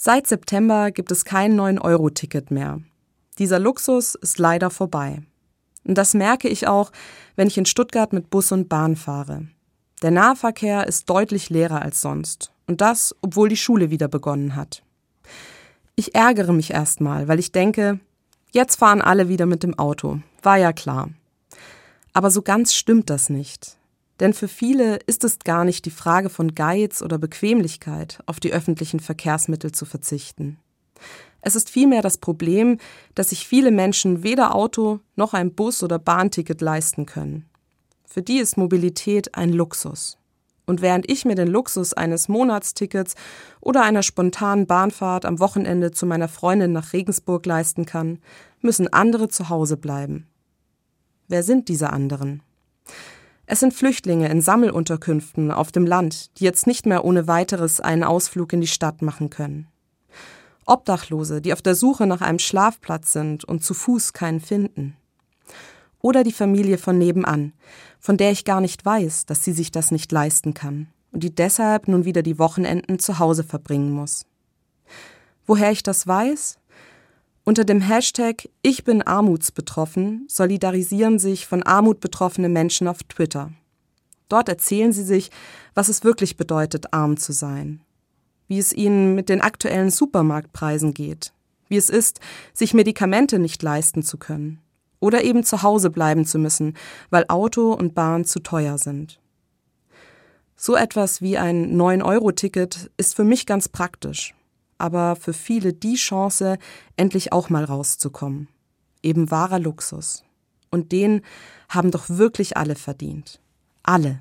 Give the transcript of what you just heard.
Seit September gibt es kein 9-Euro-Ticket mehr. Dieser Luxus ist leider vorbei. Und das merke ich auch, wenn ich in Stuttgart mit Bus und Bahn fahre. Der Nahverkehr ist deutlich leerer als sonst. Und das, obwohl die Schule wieder begonnen hat. Ich ärgere mich erstmal, weil ich denke, jetzt fahren alle wieder mit dem Auto. War ja klar. Aber so ganz stimmt das nicht. Denn für viele ist es gar nicht die Frage von Geiz oder Bequemlichkeit, auf die öffentlichen Verkehrsmittel zu verzichten. Es ist vielmehr das Problem, dass sich viele Menschen weder Auto noch ein Bus- oder Bahnticket leisten können. Für die ist Mobilität ein Luxus. Und während ich mir den Luxus eines Monatstickets oder einer spontanen Bahnfahrt am Wochenende zu meiner Freundin nach Regensburg leisten kann, müssen andere zu Hause bleiben. Wer sind diese anderen? Es sind Flüchtlinge in Sammelunterkünften auf dem Land, die jetzt nicht mehr ohne weiteres einen Ausflug in die Stadt machen können. Obdachlose, die auf der Suche nach einem Schlafplatz sind und zu Fuß keinen finden. Oder die Familie von nebenan, von der ich gar nicht weiß, dass sie sich das nicht leisten kann und die deshalb nun wieder die Wochenenden zu Hause verbringen muss. Woher ich das weiß? Unter dem Hashtag Ich bin armutsbetroffen solidarisieren sich von Armut betroffene Menschen auf Twitter. Dort erzählen sie sich, was es wirklich bedeutet, arm zu sein wie es ihnen mit den aktuellen Supermarktpreisen geht, wie es ist, sich Medikamente nicht leisten zu können oder eben zu Hause bleiben zu müssen, weil Auto und Bahn zu teuer sind. So etwas wie ein 9-Euro-Ticket ist für mich ganz praktisch, aber für viele die Chance, endlich auch mal rauszukommen. Eben wahrer Luxus. Und den haben doch wirklich alle verdient. Alle.